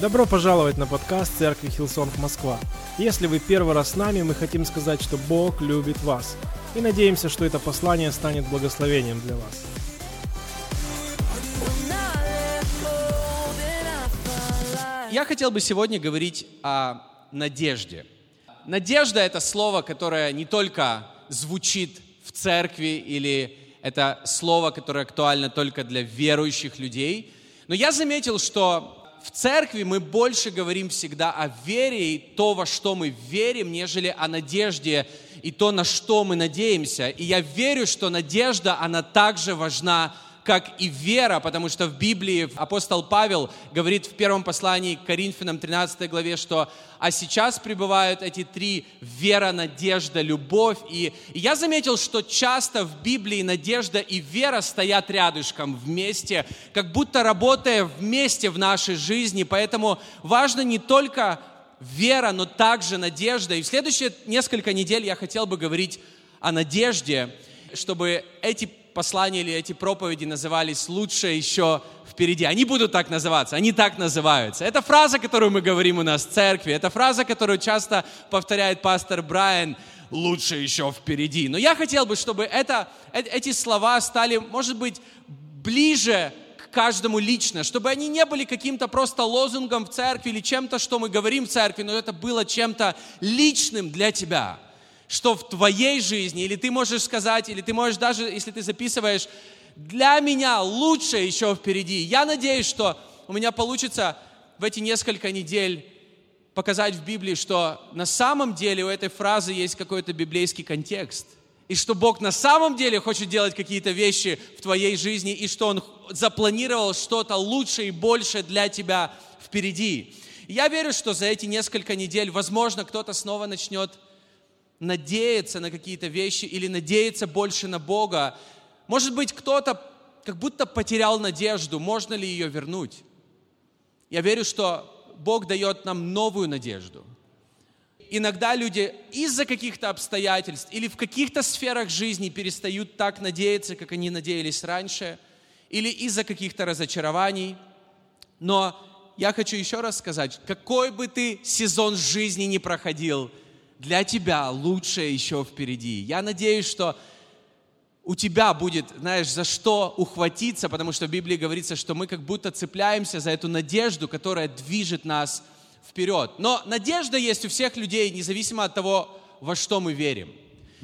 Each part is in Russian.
Добро пожаловать на подкаст Церкви Hillsong Москва. Если вы первый раз с нами, мы хотим сказать, что Бог любит вас. И надеемся, что это послание станет благословением для вас. Я хотел бы сегодня говорить о надежде. Надежда – это слово, которое не только звучит в церкви или это слово, которое актуально только для верующих людей, но я заметил, что в церкви мы больше говорим всегда о вере и то, во что мы верим, нежели о надежде и то, на что мы надеемся. И я верю, что надежда, она также важна как и вера, потому что в Библии апостол Павел говорит в первом послании к Коринфянам 13 главе, что «а сейчас пребывают эти три – вера, надежда, любовь». И, я заметил, что часто в Библии надежда и вера стоят рядышком вместе, как будто работая вместе в нашей жизни. Поэтому важно не только вера, но также надежда. И в следующие несколько недель я хотел бы говорить о надежде, чтобы эти послания или эти проповеди назывались «Лучше еще впереди». Они будут так называться, они так называются. Это фраза, которую мы говорим у нас в церкви, это фраза, которую часто повторяет пастор Брайан «Лучше еще впереди». Но я хотел бы, чтобы это, э, эти слова стали, может быть, ближе каждому лично, чтобы они не были каким-то просто лозунгом в церкви или чем-то, что мы говорим в церкви, но это было чем-то личным для тебя – что в твоей жизни, или ты можешь сказать, или ты можешь даже, если ты записываешь, для меня лучше еще впереди. Я надеюсь, что у меня получится в эти несколько недель показать в Библии, что на самом деле у этой фразы есть какой-то библейский контекст. И что Бог на самом деле хочет делать какие-то вещи в твоей жизни, и что Он запланировал что-то лучше и больше для тебя впереди. я верю, что за эти несколько недель, возможно, кто-то снова начнет надеяться на какие-то вещи или надеяться больше на Бога. Может быть, кто-то как будто потерял надежду, можно ли ее вернуть. Я верю, что Бог дает нам новую надежду. Иногда люди из-за каких-то обстоятельств или в каких-то сферах жизни перестают так надеяться, как они надеялись раньше, или из-за каких-то разочарований. Но я хочу еще раз сказать, какой бы ты сезон жизни не проходил – для тебя лучшее еще впереди. Я надеюсь, что у тебя будет, знаешь, за что ухватиться, потому что в Библии говорится, что мы как будто цепляемся за эту надежду, которая движет нас вперед. Но надежда есть у всех людей, независимо от того, во что мы верим.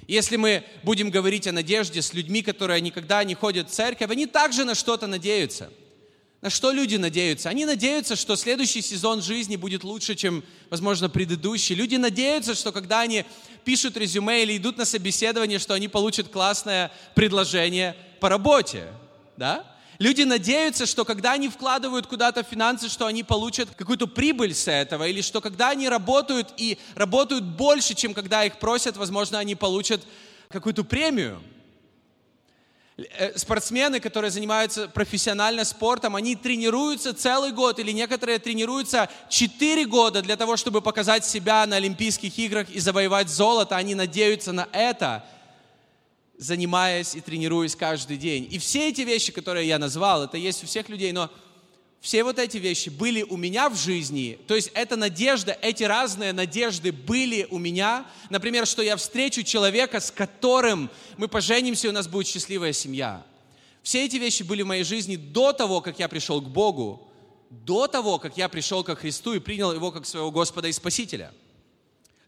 Если мы будем говорить о надежде с людьми, которые никогда не ходят в церковь, они также на что-то надеются – на что люди надеются? Они надеются, что следующий сезон жизни будет лучше, чем, возможно, предыдущий. Люди надеются, что когда они пишут резюме или идут на собеседование, что они получат классное предложение по работе. Да? Люди надеются, что когда они вкладывают куда-то финансы, что они получат какую-то прибыль с этого, или что когда они работают и работают больше, чем когда их просят, возможно, они получат какую-то премию. Э, спортсмены, которые занимаются профессионально спортом, они тренируются целый год или некоторые тренируются 4 года для того, чтобы показать себя на Олимпийских играх и завоевать золото. Они надеются на это, занимаясь и тренируясь каждый день. И все эти вещи, которые я назвал, это есть у всех людей, но все вот эти вещи были у меня в жизни, то есть эта надежда, эти разные надежды были у меня. Например, что я встречу человека, с которым мы поженимся, и у нас будет счастливая семья. Все эти вещи были в моей жизни до того, как я пришел к Богу, до того, как я пришел ко Христу и принял Его как своего Господа и Спасителя.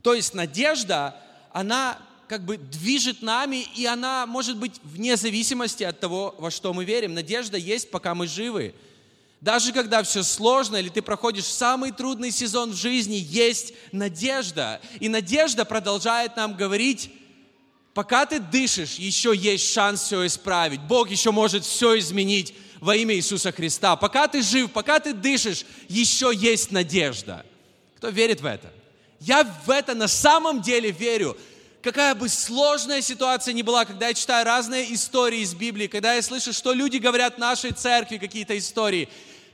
То есть надежда, она как бы движет нами, и она может быть вне зависимости от того, во что мы верим. Надежда есть, пока мы живы. Даже когда все сложно, или ты проходишь самый трудный сезон в жизни, есть надежда. И надежда продолжает нам говорить, пока ты дышишь, еще есть шанс все исправить. Бог еще может все изменить во имя Иисуса Христа. Пока ты жив, пока ты дышишь, еще есть надежда. Кто верит в это? Я в это на самом деле верю какая бы сложная ситуация ни была, когда я читаю разные истории из Библии, когда я слышу, что люди говорят в нашей церкви, какие-то истории,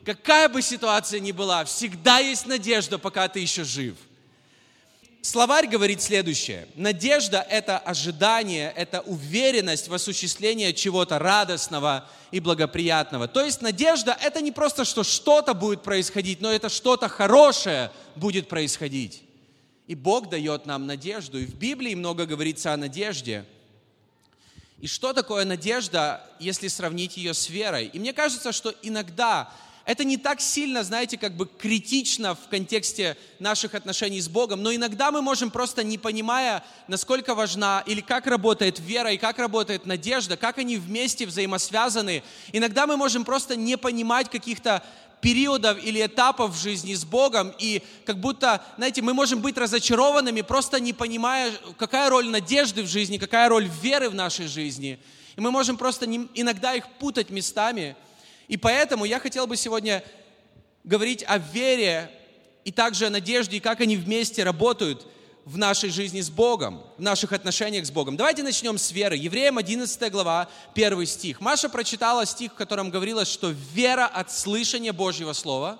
какая бы ситуация ни была, всегда есть надежда, пока ты еще жив. словарь говорит следующее. Надежда – это ожидание, это уверенность в осуществлении чего-то радостного и благоприятного. То есть надежда – это не просто, что что-то будет происходить, но это что-то хорошее будет происходить. И Бог дает нам надежду. И в Библии много говорится о надежде. И что такое надежда, если сравнить ее с верой? И мне кажется, что иногда это не так сильно, знаете, как бы критично в контексте наших отношений с Богом, но иногда мы можем просто не понимая, насколько важна или как работает вера и как работает надежда, как они вместе взаимосвязаны, иногда мы можем просто не понимать каких-то периодов или этапов в жизни с Богом, и как будто, знаете, мы можем быть разочарованными, просто не понимая, какая роль надежды в жизни, какая роль веры в нашей жизни. И мы можем просто не, иногда их путать местами. И поэтому я хотел бы сегодня говорить о вере и также о надежде, и как они вместе работают в нашей жизни с Богом, в наших отношениях с Богом. Давайте начнем с веры. Евреям 11 глава, 1 стих. Маша прочитала стих, в котором говорилось, что вера от слышания Божьего Слова.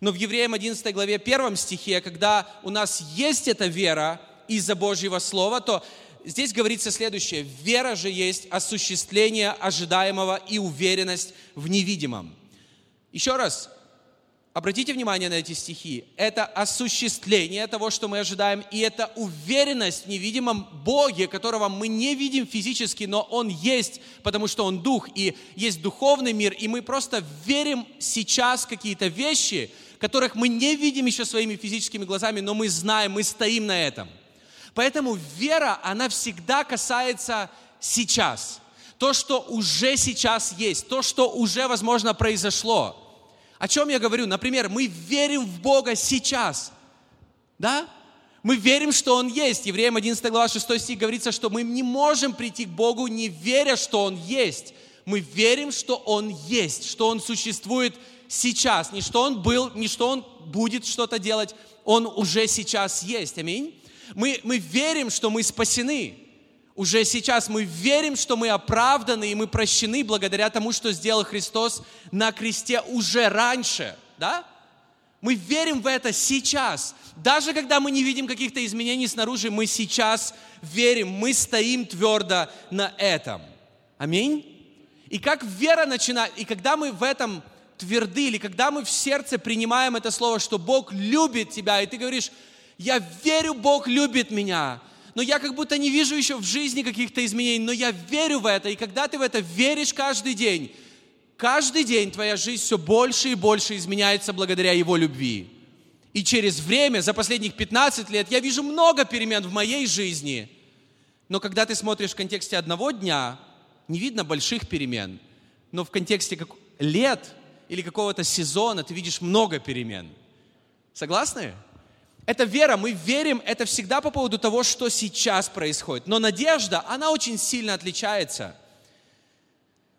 Но в Евреям 11 главе, 1 стихе, когда у нас есть эта вера из-за Божьего Слова, то здесь говорится следующее. Вера же есть осуществление ожидаемого и уверенность в невидимом. Еще раз, Обратите внимание на эти стихи. Это осуществление того, что мы ожидаем, и это уверенность в невидимом Боге, которого мы не видим физически, но Он есть, потому что Он Дух, и есть духовный мир, и мы просто верим сейчас какие-то вещи, которых мы не видим еще своими физическими глазами, но мы знаем, мы стоим на этом. Поэтому вера, она всегда касается сейчас. То, что уже сейчас есть, то, что уже, возможно, произошло – о чем я говорю? Например, мы верим в Бога сейчас. Да? Мы верим, что Он есть. Евреям 11 глава 6 стих говорится, что мы не можем прийти к Богу, не веря, что Он есть. Мы верим, что Он есть, что Он существует сейчас. Не что Он был, не что Он будет что-то делать. Он уже сейчас есть. Аминь. Мы, мы верим, что мы спасены уже сейчас мы верим, что мы оправданы и мы прощены благодаря тому, что сделал Христос на кресте уже раньше, да? Мы верим в это сейчас. Даже когда мы не видим каких-то изменений снаружи, мы сейчас верим, мы стоим твердо на этом. Аминь. И как вера начинает, и когда мы в этом тверды, или когда мы в сердце принимаем это слово, что Бог любит тебя, и ты говоришь, я верю, Бог любит меня, но я как будто не вижу еще в жизни каких-то изменений, но я верю в это, и когда ты в это веришь каждый день, каждый день твоя жизнь все больше и больше изменяется благодаря Его любви. И через время, за последних 15 лет, я вижу много перемен в моей жизни. Но когда ты смотришь в контексте одного дня, не видно больших перемен. Но в контексте как... лет или какого-то сезона ты видишь много перемен. Согласны? Это вера, мы верим, это всегда по поводу того, что сейчас происходит. Но надежда, она очень сильно отличается.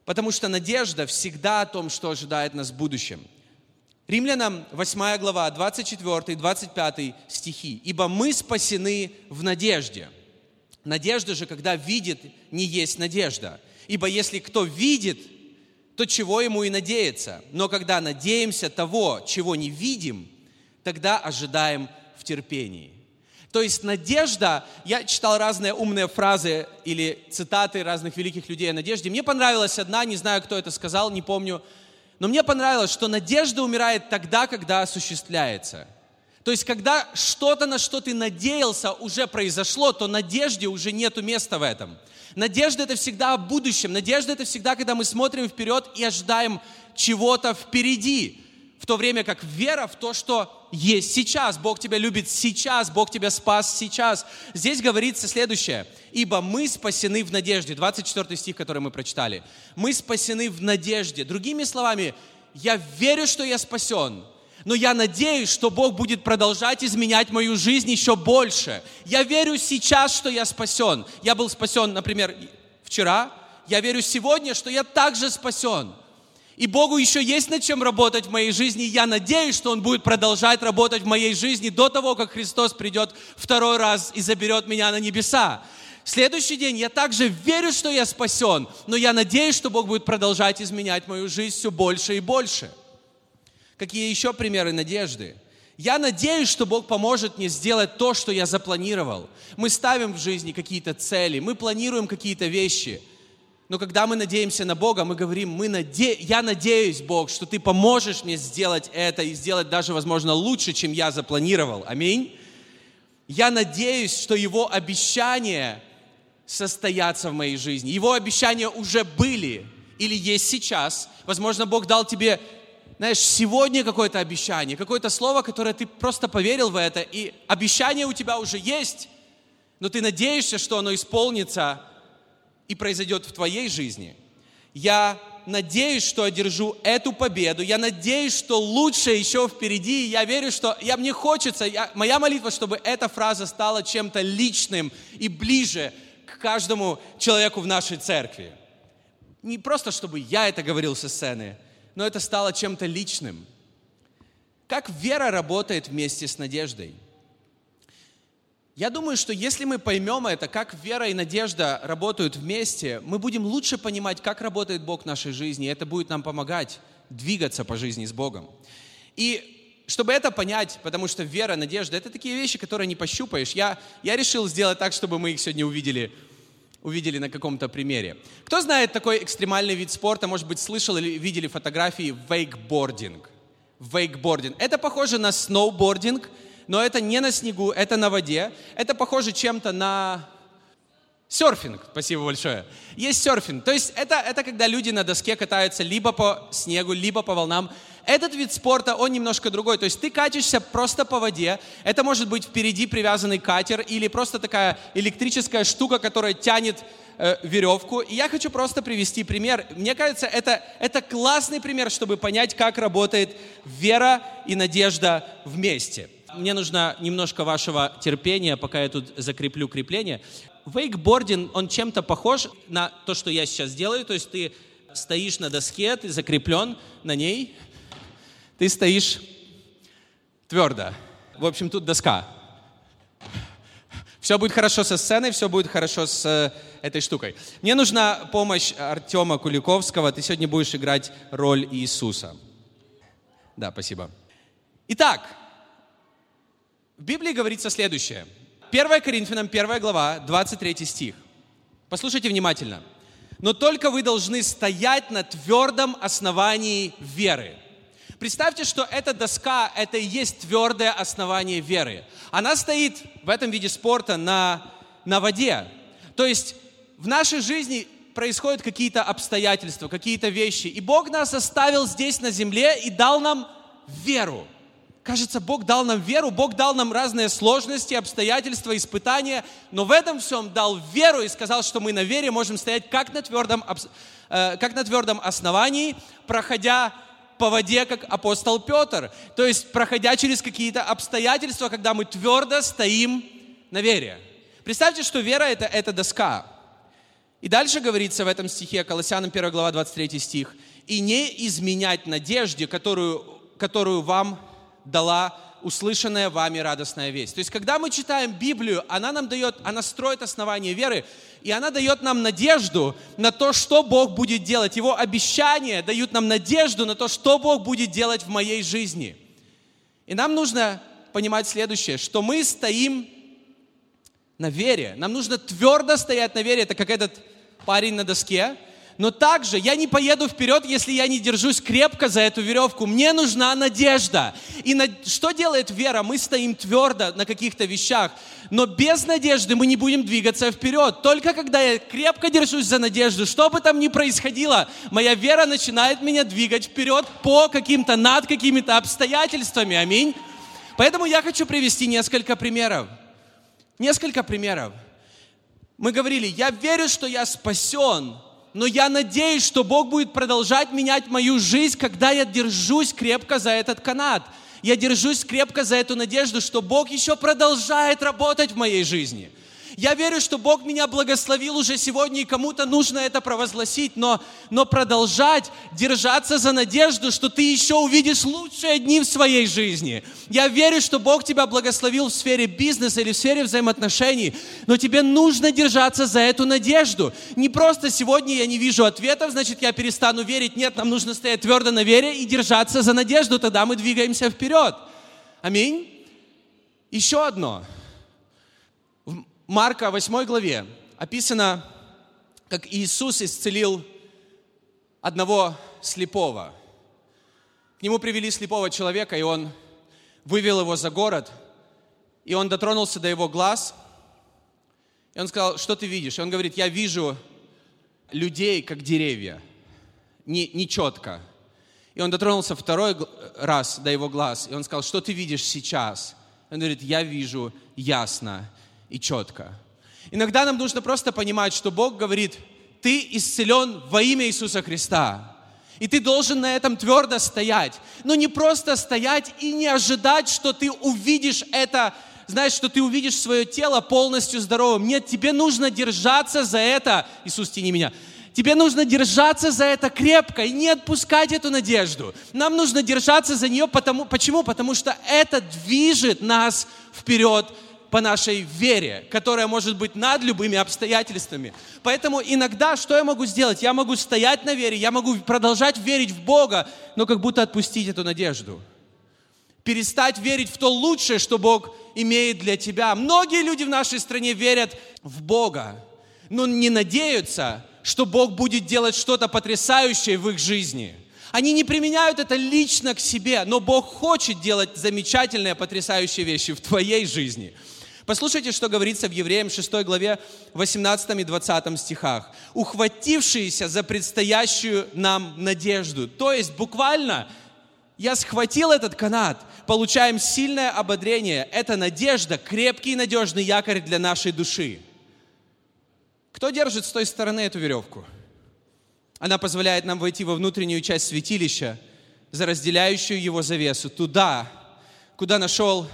Потому что надежда всегда о том, что ожидает нас в будущем. Римлянам 8 глава, 24 25 стихи. «Ибо мы спасены в надежде». Надежда же, когда видит, не есть надежда. Ибо если кто видит, то чего ему и надеяться. Но когда надеемся того, чего не видим, тогда ожидаем терпении. То есть надежда, я читал разные умные фразы или цитаты разных великих людей о надежде. Мне понравилась одна, не знаю, кто это сказал, не помню, но мне понравилось, что надежда умирает тогда, когда осуществляется. То есть, когда что-то, на что ты надеялся, уже произошло, то надежде уже нету места в этом. Надежда – это всегда о будущем. Надежда – это всегда, когда мы смотрим вперед и ожидаем чего-то впереди в то время как вера в то, что есть сейчас. Бог тебя любит сейчас, Бог тебя спас сейчас. Здесь говорится следующее. «Ибо мы спасены в надежде». 24 стих, который мы прочитали. Мы спасены в надежде. Другими словами, я верю, что я спасен, но я надеюсь, что Бог будет продолжать изменять мою жизнь еще больше. Я верю сейчас, что я спасен. Я был спасен, например, вчера. Я верю сегодня, что я также спасен. И Богу еще есть над чем работать в моей жизни. Я надеюсь, что Он будет продолжать работать в моей жизни до того, как Христос придет второй раз и заберет меня на небеса. Следующий день я также верю, что я спасен, но я надеюсь, что Бог будет продолжать изменять мою жизнь все больше и больше. Какие еще примеры надежды? Я надеюсь, что Бог поможет мне сделать то, что я запланировал. Мы ставим в жизни какие-то цели, мы планируем какие-то вещи. Но когда мы надеемся на Бога, мы говорим, мы наде... я надеюсь, Бог, что Ты поможешь мне сделать это и сделать даже, возможно, лучше, чем я запланировал. Аминь. Я надеюсь, что Его обещания состоятся в моей жизни. Его обещания уже были или есть сейчас. Возможно, Бог дал тебе знаешь, сегодня какое-то обещание, какое-то слово, которое ты просто поверил в это, и обещание у тебя уже есть, но ты надеешься, что оно исполнится и произойдет в твоей жизни. Я надеюсь, что одержу эту победу. Я надеюсь, что лучшее еще впереди. Я верю, что я, мне хочется, я, моя молитва, чтобы эта фраза стала чем-то личным и ближе к каждому человеку в нашей церкви. Не просто, чтобы я это говорил со сцены, но это стало чем-то личным. Как вера работает вместе с надеждой? Я думаю, что если мы поймем это, как вера и надежда работают вместе, мы будем лучше понимать, как работает Бог в нашей жизни, и это будет нам помогать двигаться по жизни с Богом. И чтобы это понять, потому что вера, надежда, это такие вещи, которые не пощупаешь, я, я решил сделать так, чтобы мы их сегодня увидели увидели на каком-то примере. Кто знает такой экстремальный вид спорта, может быть, слышал или видели фотографии вейкбординг? Вейкбординг. Это похоже на сноубординг, но это не на снегу, это на воде. Это похоже чем-то на серфинг. Спасибо большое. Есть серфинг. То есть это, это когда люди на доске катаются либо по снегу, либо по волнам. Этот вид спорта, он немножко другой. То есть ты катишься просто по воде. Это может быть впереди привязанный катер или просто такая электрическая штука, которая тянет э, веревку. И я хочу просто привести пример. Мне кажется, это, это классный пример, чтобы понять, как работает вера и надежда вместе. Мне нужно немножко вашего терпения, пока я тут закреплю крепление. Вейкбординг, он чем-то похож на то, что я сейчас делаю. То есть ты стоишь на доске, ты закреплен на ней, ты стоишь твердо. В общем, тут доска. Все будет хорошо со сценой, все будет хорошо с э, этой штукой. Мне нужна помощь Артема Куликовского. Ты сегодня будешь играть роль Иисуса. Да, спасибо. Итак, в Библии говорится следующее. 1 Коринфянам 1 глава, 23 стих. Послушайте внимательно. «Но только вы должны стоять на твердом основании веры». Представьте, что эта доска – это и есть твердое основание веры. Она стоит в этом виде спорта на, на воде. То есть в нашей жизни происходят какие-то обстоятельства, какие-то вещи. И Бог нас оставил здесь на земле и дал нам веру. Кажется, Бог дал нам веру, Бог дал нам разные сложности, обстоятельства, испытания, но в этом всем дал веру и сказал, что мы на вере можем стоять как на твердом, э, как на твердом основании, проходя по воде, как апостол Петр. То есть, проходя через какие-то обстоятельства, когда мы твердо стоим на вере. Представьте, что вера это, – это доска. И дальше говорится в этом стихе, Колоссянам 1 глава 23 стих, «И не изменять надежде, которую, которую вам дала услышанная вами радостная весть. То есть, когда мы читаем Библию, она нам дает, она строит основание веры, и она дает нам надежду на то, что Бог будет делать. Его обещания дают нам надежду на то, что Бог будет делать в моей жизни. И нам нужно понимать следующее, что мы стоим на вере. Нам нужно твердо стоять на вере. Это как этот парень на доске, но также я не поеду вперед, если я не держусь крепко за эту веревку. Мне нужна надежда. И на... что делает вера? Мы стоим твердо на каких-то вещах, но без надежды мы не будем двигаться вперед. Только когда я крепко держусь за надежду, что бы там ни происходило, моя вера начинает меня двигать вперед по каким-то, над какими-то обстоятельствами. Аминь. Поэтому я хочу привести несколько примеров. Несколько примеров. Мы говорили, я верю, что я спасен, но я надеюсь, что Бог будет продолжать менять мою жизнь, когда я держусь крепко за этот канат. Я держусь крепко за эту надежду, что Бог еще продолжает работать в моей жизни. Я верю, что Бог меня благословил уже сегодня, и кому-то нужно это провозгласить, но, но продолжать держаться за надежду, что ты еще увидишь лучшие дни в своей жизни. Я верю, что Бог тебя благословил в сфере бизнеса или в сфере взаимоотношений, но тебе нужно держаться за эту надежду. Не просто сегодня я не вижу ответов, значит я перестану верить. Нет, нам нужно стоять твердо на вере и держаться за надежду, тогда мы двигаемся вперед. Аминь. Еще одно. Марка 8 главе описано, как Иисус исцелил одного слепого. К нему привели слепого человека, и он вывел его за город, и он дотронулся до его глаз, и он сказал, что ты видишь? И он говорит, я вижу людей, как деревья, не, не четко. И он дотронулся второй раз до его глаз, и он сказал, что ты видишь сейчас? Он говорит, я вижу ясно и четко. Иногда нам нужно просто понимать, что Бог говорит, ты исцелен во имя Иисуса Христа. И ты должен на этом твердо стоять. Но не просто стоять и не ожидать, что ты увидишь это, знаешь, что ты увидишь свое тело полностью здоровым. Нет, тебе нужно держаться за это. Иисус, тяни меня. Тебе нужно держаться за это крепко и не отпускать эту надежду. Нам нужно держаться за нее, потому, почему? Потому что это движет нас вперед по нашей вере, которая может быть над любыми обстоятельствами. Поэтому иногда что я могу сделать? Я могу стоять на вере, я могу продолжать верить в Бога, но как будто отпустить эту надежду. Перестать верить в то лучшее, что Бог имеет для тебя. Многие люди в нашей стране верят в Бога, но не надеются, что Бог будет делать что-то потрясающее в их жизни. Они не применяют это лично к себе, но Бог хочет делать замечательные, потрясающие вещи в твоей жизни – Послушайте, что говорится в Евреям 6 главе 18 и 20 стихах. «Ухватившиеся за предстоящую нам надежду». То есть буквально я схватил этот канат, получаем сильное ободрение. Это надежда, крепкий и надежный якорь для нашей души. Кто держит с той стороны эту веревку? Она позволяет нам войти во внутреннюю часть святилища, за разделяющую его завесу, туда, куда нашел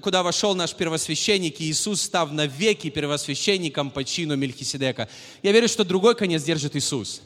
куда вошел наш первосвященник Иисус, став навеки первосвященником по чину Мельхиседека. Я верю, что другой конец держит Иисус.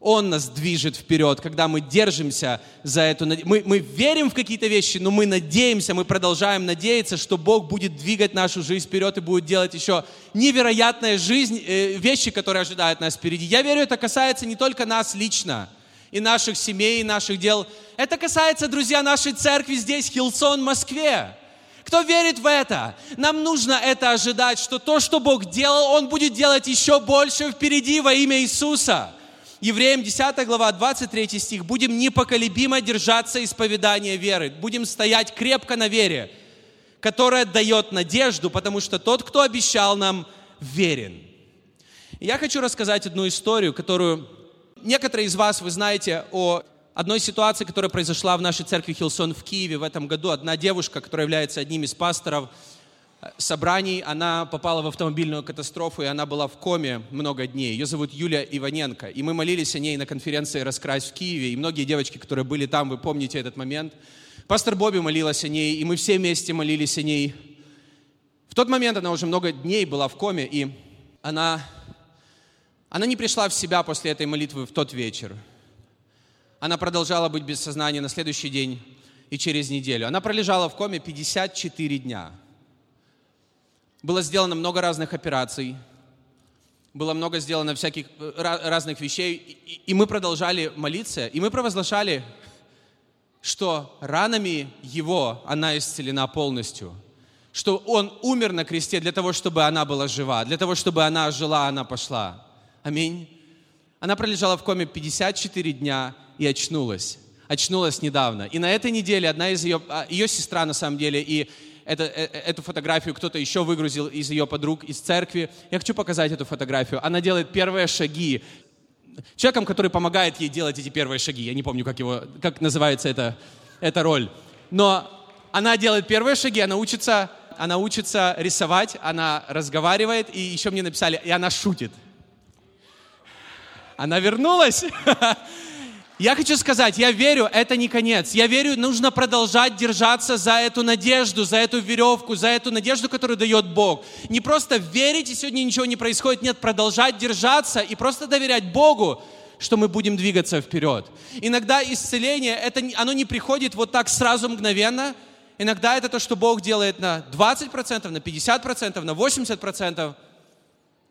Он нас движет вперед, когда мы держимся за эту... Мы, мы верим в какие-то вещи, но мы надеемся, мы продолжаем надеяться, что Бог будет двигать нашу жизнь вперед и будет делать еще невероятные жизнь, э, вещи, которые ожидают нас впереди. Я верю, это касается не только нас лично, и наших семей, и наших дел. Это касается, друзья, нашей церкви здесь, Хилсон, Москве. Кто верит в это? Нам нужно это ожидать, что то, что Бог делал, Он будет делать еще больше впереди во имя Иисуса. Евреям 10 глава, 23 стих. «Будем непоколебимо держаться исповедания веры, будем стоять крепко на вере, которая дает надежду, потому что тот, кто обещал нам, верен». Я хочу рассказать одну историю, которую некоторые из вас, вы знаете о одной ситуации, которая произошла в нашей церкви Хилсон в Киеве в этом году. Одна девушка, которая является одним из пасторов э, собраний, она попала в автомобильную катастрофу, и она была в коме много дней. Ее зовут Юлия Иваненко. И мы молились о ней на конференции «Раскрась» в Киеве. И многие девочки, которые были там, вы помните этот момент. Пастор Бобби молилась о ней, и мы все вместе молились о ней. В тот момент она уже много дней была в коме, и она, она не пришла в себя после этой молитвы в тот вечер. Она продолжала быть без сознания на следующий день и через неделю. Она пролежала в коме 54 дня. Было сделано много разных операций, было много сделано всяких э, разных вещей, и мы продолжали молиться, и мы провозглашали, что ранами Его она исцелена полностью, что Он умер на кресте для того, чтобы она была жива, для того, чтобы она жила, она пошла. Аминь. Она пролежала в коме 54 дня, и очнулась. Очнулась недавно. И на этой неделе одна из ее, а, ее сестра на самом деле, и это, э, э, эту фотографию кто-то еще выгрузил из ее подруг из церкви. Я хочу показать эту фотографию. Она делает первые шаги. Человеком, который помогает ей делать эти первые шаги. Я не помню, как, его, как называется эта, эта роль. Но она делает первые шаги, она учится, она учится рисовать, она разговаривает, и еще мне написали, и она шутит. Она вернулась. Я хочу сказать, я верю, это не конец. Я верю, нужно продолжать держаться за эту надежду, за эту веревку, за эту надежду, которую дает Бог. Не просто верить, и сегодня ничего не происходит. Нет, продолжать держаться и просто доверять Богу, что мы будем двигаться вперед. Иногда исцеление, это, оно не приходит вот так сразу мгновенно. Иногда это то, что Бог делает на 20%, на 50%, на 80%.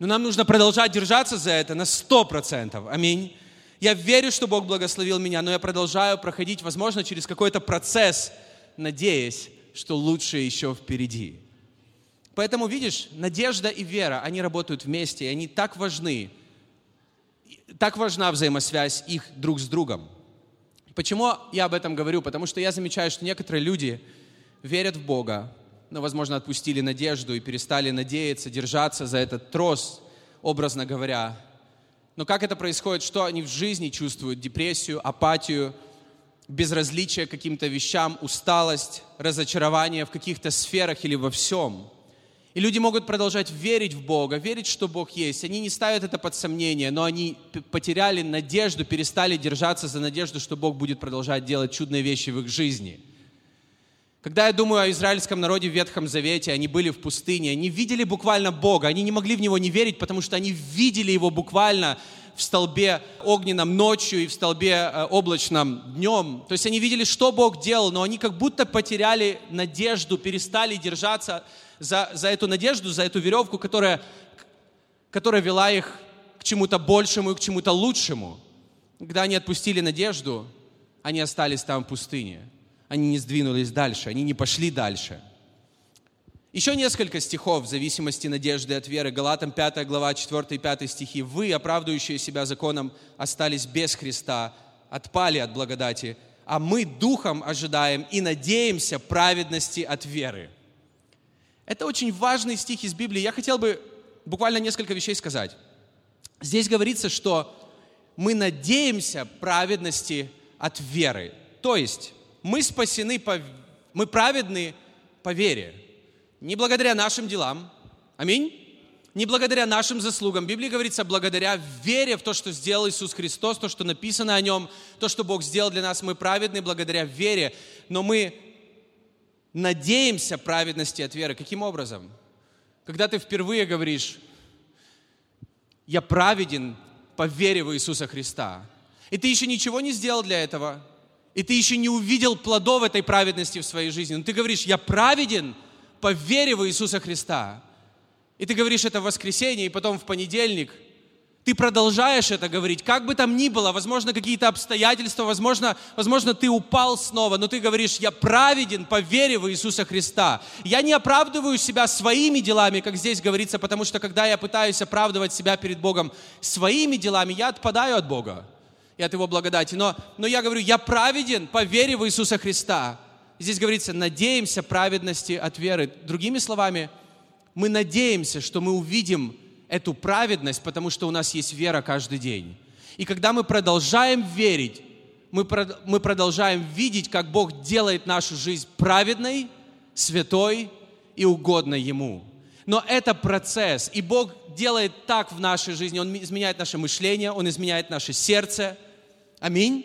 Но нам нужно продолжать держаться за это на 100%. Аминь. Я верю, что Бог благословил меня, но я продолжаю проходить, возможно, через какой-то процесс, надеясь что лучшее еще впереди. Поэтому, видишь, надежда и вера, они работают вместе, и они так важны, так важна взаимосвязь их друг с другом. Почему я об этом говорю? Потому что я замечаю, что некоторые люди верят в Бога, но, возможно, отпустили надежду и перестали надеяться, держаться за этот трос, образно говоря. Но как это происходит? Что они в жизни чувствуют? Депрессию, апатию, безразличие к каким-то вещам, усталость, разочарование в каких-то сферах или во всем – и люди могут продолжать верить в Бога, верить, что Бог есть. Они не ставят это под сомнение, но они потеряли надежду, перестали держаться за надежду, что Бог будет продолжать делать чудные вещи в их жизни. Когда я думаю о израильском народе в Ветхом Завете, они были в пустыне, они видели буквально Бога, они не могли в Него не верить, потому что они видели Его буквально в столбе огненном ночью и в столбе э, облачном днем. То есть они видели, что Бог делал, но они как будто потеряли надежду, перестали держаться за, за эту надежду, за эту веревку, которая, которая вела их к чему-то большему и к чему-то лучшему. Когда они отпустили надежду, они остались там в пустыне. Они не сдвинулись дальше, они не пошли дальше. Еще несколько стихов в зависимости надежды от веры. Галатам 5 глава 4 и 5 стихи. «Вы, оправдывающие себя законом, остались без Христа, отпали от благодати, а мы духом ожидаем и надеемся праведности от веры». Это очень важный стих из Библии. Я хотел бы буквально несколько вещей сказать. Здесь говорится, что мы надеемся праведности от веры. То есть мы спасены, по, мы праведны по вере. Не благодаря нашим делам. Аминь. Не благодаря нашим заслугам. В Библии говорится, благодаря вере в то, что сделал Иисус Христос, то, что написано о Нем, то, что Бог сделал для нас, мы праведны благодаря вере. Но мы надеемся праведности от веры. Каким образом? Когда ты впервые говоришь, я праведен по вере в Иисуса Христа, и ты еще ничего не сделал для этого, и ты еще не увидел плодов этой праведности в своей жизни, но ты говоришь, я праведен по вере в Иисуса Христа, и ты говоришь это в воскресенье, и потом в понедельник – ты продолжаешь это говорить, как бы там ни было, возможно, какие-то обстоятельства, возможно, возможно, ты упал снова, но ты говоришь, я праведен по вере в Иисуса Христа. Я не оправдываю себя своими делами, как здесь говорится, потому что когда я пытаюсь оправдывать себя перед Богом своими делами, я отпадаю от Бога и от Его благодати. Но, но я говорю, я праведен по вере в Иисуса Христа. Здесь говорится, надеемся праведности от веры. Другими словами, мы надеемся, что мы увидим эту праведность, потому что у нас есть вера каждый день. И когда мы продолжаем верить, мы, мы продолжаем видеть, как Бог делает нашу жизнь праведной, святой и угодной Ему. Но это процесс, и Бог делает так в нашей жизни, Он изменяет наше мышление, Он изменяет наше сердце. Аминь.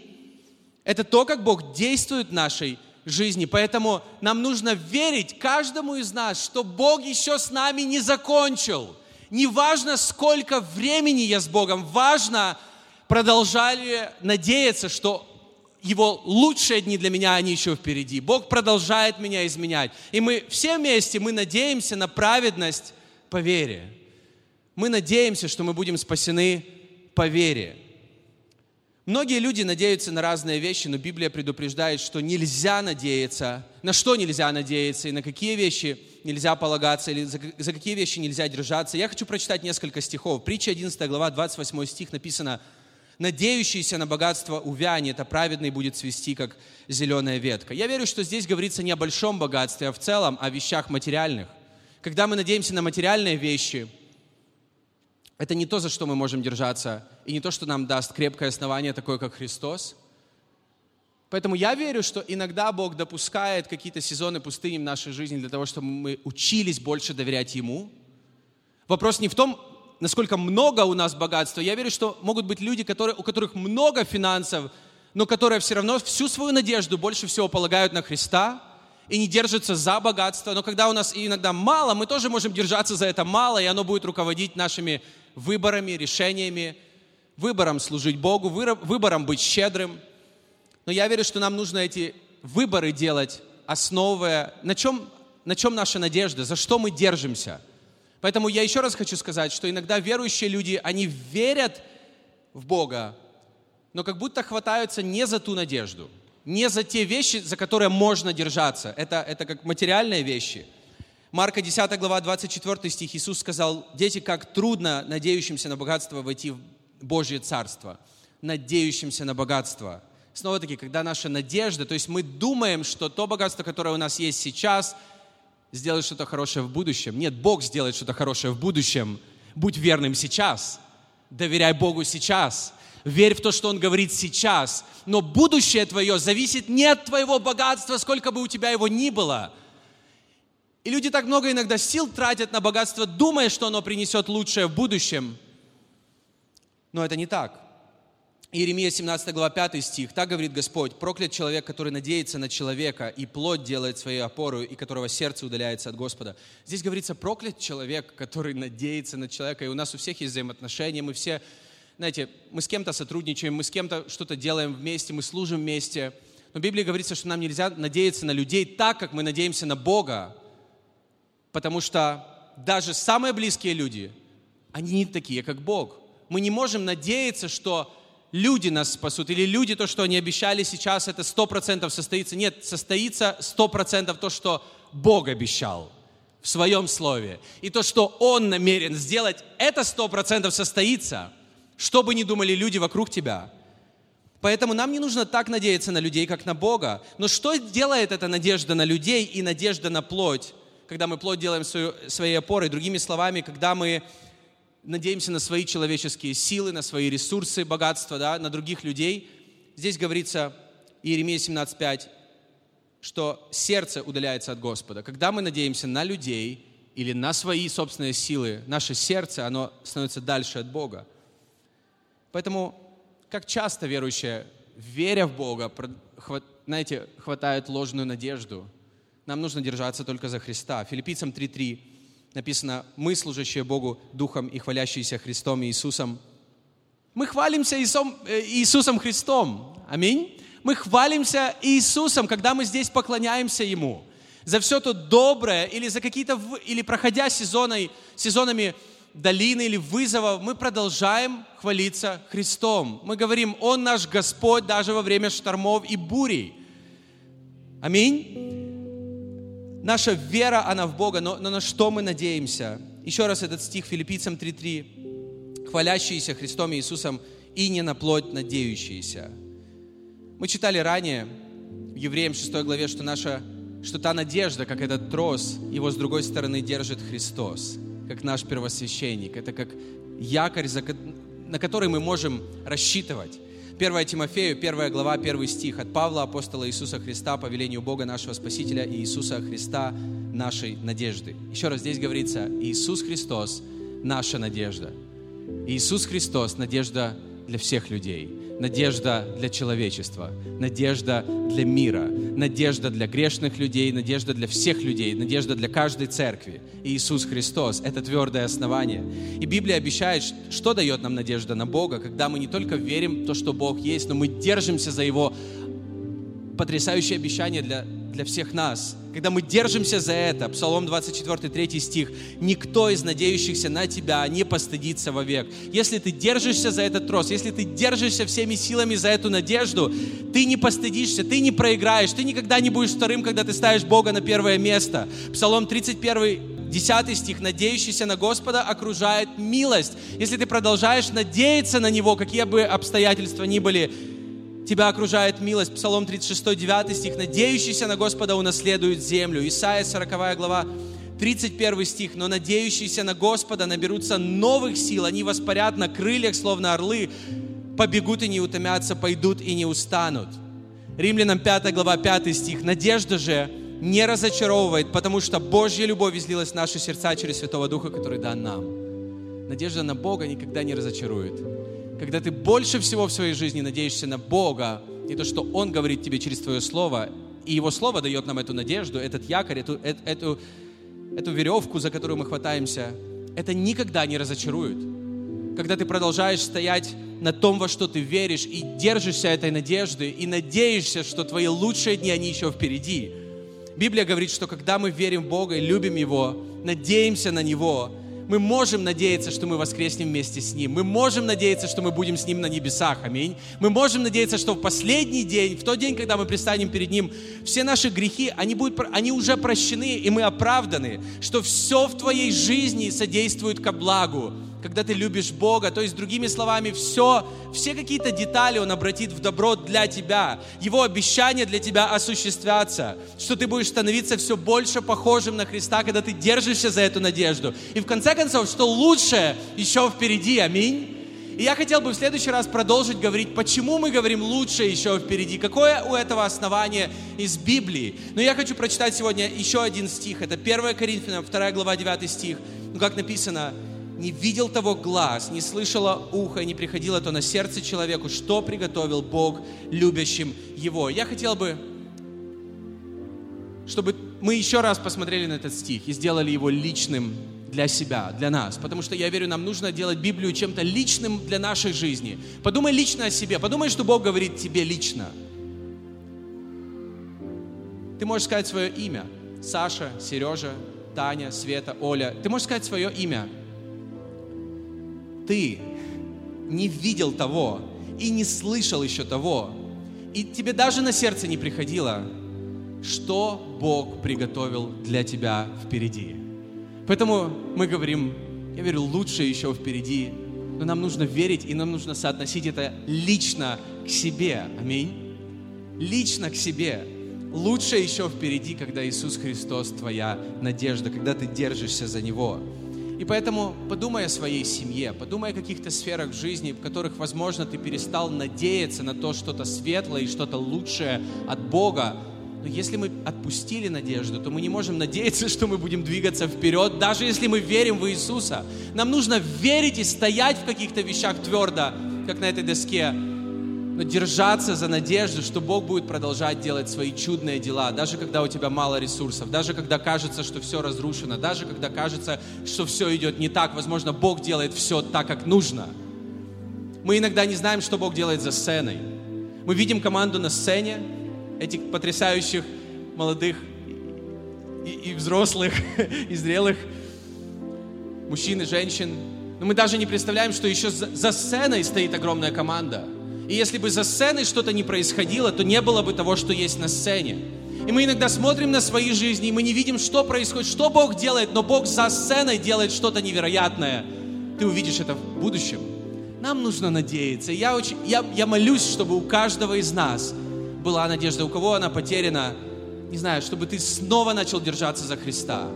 Это то, как Бог действует в нашей жизни. Поэтому нам нужно верить каждому из нас, что Бог еще с нами не закончил – не важно, сколько времени я с Богом, важно, продолжали надеяться, что его лучшие дни для меня, они еще впереди. Бог продолжает меня изменять. И мы все вместе, мы надеемся на праведность по вере. Мы надеемся, что мы будем спасены по вере. Многие люди надеются на разные вещи, но Библия предупреждает, что нельзя надеяться, на что нельзя надеяться и на какие вещи нельзя полагаться, или за, за какие вещи нельзя держаться. Я хочу прочитать несколько стихов. Притча 11 глава, 28 стих написано, «Надеющийся на богатство увянет, а праведный будет свести, как зеленая ветка». Я верю, что здесь говорится не о большом богатстве, а в целом о вещах материальных. Когда мы надеемся на материальные вещи – это не то, за что мы можем держаться, и не то, что нам даст крепкое основание, такое как Христос. Поэтому я верю, что иногда Бог допускает какие-то сезоны пустыни в нашей жизни для того, чтобы мы учились больше доверять Ему. Вопрос не в том, насколько много у нас богатства. Я верю, что могут быть люди, которые, у которых много финансов, но которые все равно всю свою надежду больше всего полагают на Христа и не держатся за богатство. Но когда у нас иногда мало, мы тоже можем держаться за это мало, и оно будет руководить нашими выборами, решениями, выбором служить Богу, выбором быть щедрым. Но я верю, что нам нужно эти выборы делать, основывая, на чем, на чем наша надежда, за что мы держимся. Поэтому я еще раз хочу сказать, что иногда верующие люди, они верят в Бога, но как будто хватаются не за ту надежду. не за те вещи, за которые можно держаться. Это, это как материальные вещи. Марка 10 глава 24 стих Иисус сказал, дети, как трудно надеющимся на богатство войти в Божье Царство. Надеющимся на богатство. Снова-таки, когда наша надежда, то есть мы думаем, что то богатство, которое у нас есть сейчас, сделает что-то хорошее в будущем. Нет, Бог сделает что-то хорошее в будущем. Будь верным сейчас. Доверяй Богу сейчас верь в то, что Он говорит сейчас. Но будущее твое зависит не от твоего богатства, сколько бы у тебя его ни было. И люди так много иногда сил тратят на богатство, думая, что оно принесет лучшее в будущем. Но это не так. Иеремия 17 глава 5 стих. Так говорит Господь, проклят человек, который надеется на человека и плоть делает своей опорой, и которого сердце удаляется от Господа. Здесь говорится, проклят человек, который надеется на человека. И у нас у всех есть взаимоотношения, мы все знаете, мы с кем-то сотрудничаем, мы с кем-то что-то делаем вместе, мы служим вместе. Но в Библии говорится, что нам нельзя надеяться на людей так, как мы надеемся на Бога. Потому что даже самые близкие люди, они не такие, как Бог. Мы не можем надеяться, что люди нас спасут, или люди, то, что они обещали сейчас, это сто процентов состоится. Нет, состоится сто процентов то, что Бог обещал в своем слове. И то, что Он намерен сделать, это сто процентов состоится что бы ни думали люди вокруг тебя. Поэтому нам не нужно так надеяться на людей, как на Бога. Но что делает эта надежда на людей и надежда на плоть, когда мы плоть делаем свою, своей опорой? Другими словами, когда мы надеемся на свои человеческие силы, на свои ресурсы, богатства, да, на других людей. Здесь говорится, Иеремия 17.5, что сердце удаляется от Господа. Когда мы надеемся на людей или на свои собственные силы, наше сердце, оно становится дальше от Бога. Поэтому, как часто верующие, веря в Бога, знаете, хватает ложную надежду. Нам нужно держаться только за Христа. Филиппийцам 3.3 написано, мы, служащие Богу Духом и хвалящиеся Христом Иисусом, мы хвалимся Иисусом, э, Иисусом Христом. Аминь. Мы хвалимся Иисусом, когда мы здесь поклоняемся Ему. За все то доброе или за какие-то, или проходя сезоной, сезонами долины или вызовов, мы продолжаем хвалиться Христом. Мы говорим, Он наш Господь даже во время штормов и бурей. Аминь. Наша вера, она в Бога, но, но на что мы надеемся? Еще раз этот стих Филиппийцам 3.3. Хвалящиеся Христом Иисусом и не на плоть надеющиеся. Мы читали ранее в Евреям 6 главе, что наша что та надежда, как этот трос, его с другой стороны держит Христос как наш первосвященник. Это как якорь, на который мы можем рассчитывать. 1 Тимофею, 1 глава, 1 стих от Павла, апостола Иисуса Христа, по велению Бога нашего Спасителя и Иисуса Христа, нашей надежды. Еще раз здесь говорится, Иисус Христос – наша надежда. Иисус Христос – надежда для всех людей надежда для человечества, надежда для мира, надежда для грешных людей, надежда для всех людей, надежда для каждой церкви. И Иисус Христос – это твердое основание. И Библия обещает, что дает нам надежда на Бога, когда мы не только верим в то, что Бог есть, но мы держимся за Его потрясающее обещание для, для всех нас. Когда мы держимся за это, Псалом 24, 3 стих, «Никто из надеющихся на Тебя не постыдится вовек». Если ты держишься за этот трос, если ты держишься всеми силами за эту надежду, ты не постыдишься, ты не проиграешь, ты никогда не будешь вторым, когда ты ставишь Бога на первое место. Псалом 31, 10 стих, «Надеющийся на Господа окружает милость». Если ты продолжаешь надеяться на Него, какие бы обстоятельства ни были, тебя окружает милость. Псалом 36, 9 стих. «Надеющийся на Господа унаследует землю». Исайя 40 глава, 31 стих. «Но надеющиеся на Господа наберутся новых сил, они воспарят на крыльях, словно орлы, побегут и не утомятся, пойдут и не устанут». Римлянам 5 глава, 5 стих. «Надежда же не разочаровывает, потому что Божья любовь излилась в наши сердца через Святого Духа, который дан нам». Надежда на Бога никогда не разочарует когда ты больше всего в своей жизни надеешься на Бога и то, что Он говорит тебе через Твое Слово, и Его Слово дает нам эту надежду, этот якорь, эту, эту, эту, эту веревку, за которую мы хватаемся, это никогда не разочарует. Когда ты продолжаешь стоять на том, во что ты веришь, и держишься этой надежды, и надеешься, что твои лучшие дни, они еще впереди. Библия говорит, что когда мы верим в Бога и любим Его, надеемся на Него, мы можем надеяться, что мы воскреснем вместе с Ним. Мы можем надеяться, что мы будем с Ним на небесах. Аминь. Мы можем надеяться, что в последний день, в тот день, когда мы пристанем перед Ним, все наши грехи, они, будут, они уже прощены, и мы оправданы, что все в твоей жизни содействует ко благу когда ты любишь Бога, то есть, другими словами, все, все какие-то детали Он обратит в добро для тебя. Его обещания для тебя осуществятся, что ты будешь становиться все больше похожим на Христа, когда ты держишься за эту надежду. И в конце концов, что лучшее еще впереди. Аминь. И я хотел бы в следующий раз продолжить говорить, почему мы говорим лучше еще впереди, какое у этого основание из Библии. Но я хочу прочитать сегодня еще один стих, это 1 Коринфянам, 2 глава, 9 стих. Ну, как написано, не видел того глаз, не слышало ухо, не приходило то на сердце человеку, что приготовил Бог любящим его. Я хотел бы, чтобы мы еще раз посмотрели на этот стих и сделали его личным для себя, для нас. Потому что я верю, нам нужно делать Библию чем-то личным для нашей жизни. Подумай лично о себе. Подумай, что Бог говорит тебе лично. Ты можешь сказать свое имя. Саша, Сережа, Таня, Света, Оля. Ты можешь сказать свое имя ты не видел того и не слышал еще того, и тебе даже на сердце не приходило, что Бог приготовил для тебя впереди. Поэтому мы говорим, я верю, лучше еще впереди, но нам нужно верить, и нам нужно соотносить это лично к себе. Аминь. Лично к себе. Лучше еще впереди, когда Иисус Христос твоя надежда, когда ты держишься за Него. И поэтому подумай о своей семье, подумай о каких-то сферах жизни, в которых, возможно, ты перестал надеяться на то что-то светлое и что-то лучшее от Бога. Но если мы отпустили надежду, то мы не можем надеяться, что мы будем двигаться вперед, даже если мы верим в Иисуса. Нам нужно верить и стоять в каких-то вещах твердо, как на этой доске, но держаться за надежду, что Бог будет продолжать делать свои чудные дела, даже когда у тебя мало ресурсов, даже когда кажется, что все разрушено, даже когда кажется, что все идет не так, возможно, Бог делает все так, как нужно. Мы иногда не знаем, что Бог делает за сценой. Мы видим команду на сцене, этих потрясающих молодых и, и взрослых, и зрелых мужчин и женщин, но мы даже не представляем, что еще за, за сценой стоит огромная команда – и если бы за сценой что-то не происходило, то не было бы того, что есть на сцене. И мы иногда смотрим на свои жизни, и мы не видим, что происходит, что Бог делает, но Бог за сценой делает что-то невероятное. Ты увидишь это в будущем. Нам нужно надеяться. Я, очень, я, я молюсь, чтобы у каждого из нас была надежда. У кого она потеряна, не знаю, чтобы ты снова начал держаться за Христа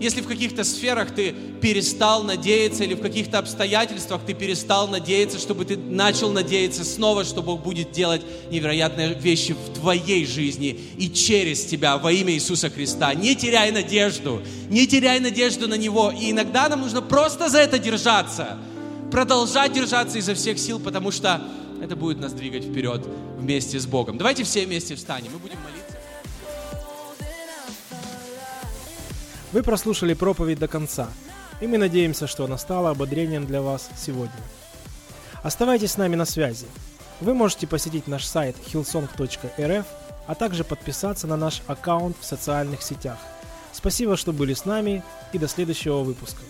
если в каких-то сферах ты перестал надеяться или в каких-то обстоятельствах ты перестал надеяться, чтобы ты начал надеяться снова, что Бог будет делать невероятные вещи в твоей жизни и через тебя во имя Иисуса Христа. Не теряй надежду, не теряй надежду на Него. И иногда нам нужно просто за это держаться, продолжать держаться изо всех сил, потому что это будет нас двигать вперед вместе с Богом. Давайте все вместе встанем, мы будем молиться. Вы прослушали проповедь до конца, и мы надеемся, что она стала ободрением для вас сегодня. Оставайтесь с нами на связи. Вы можете посетить наш сайт hillsong.rf, а также подписаться на наш аккаунт в социальных сетях. Спасибо, что были с нами, и до следующего выпуска.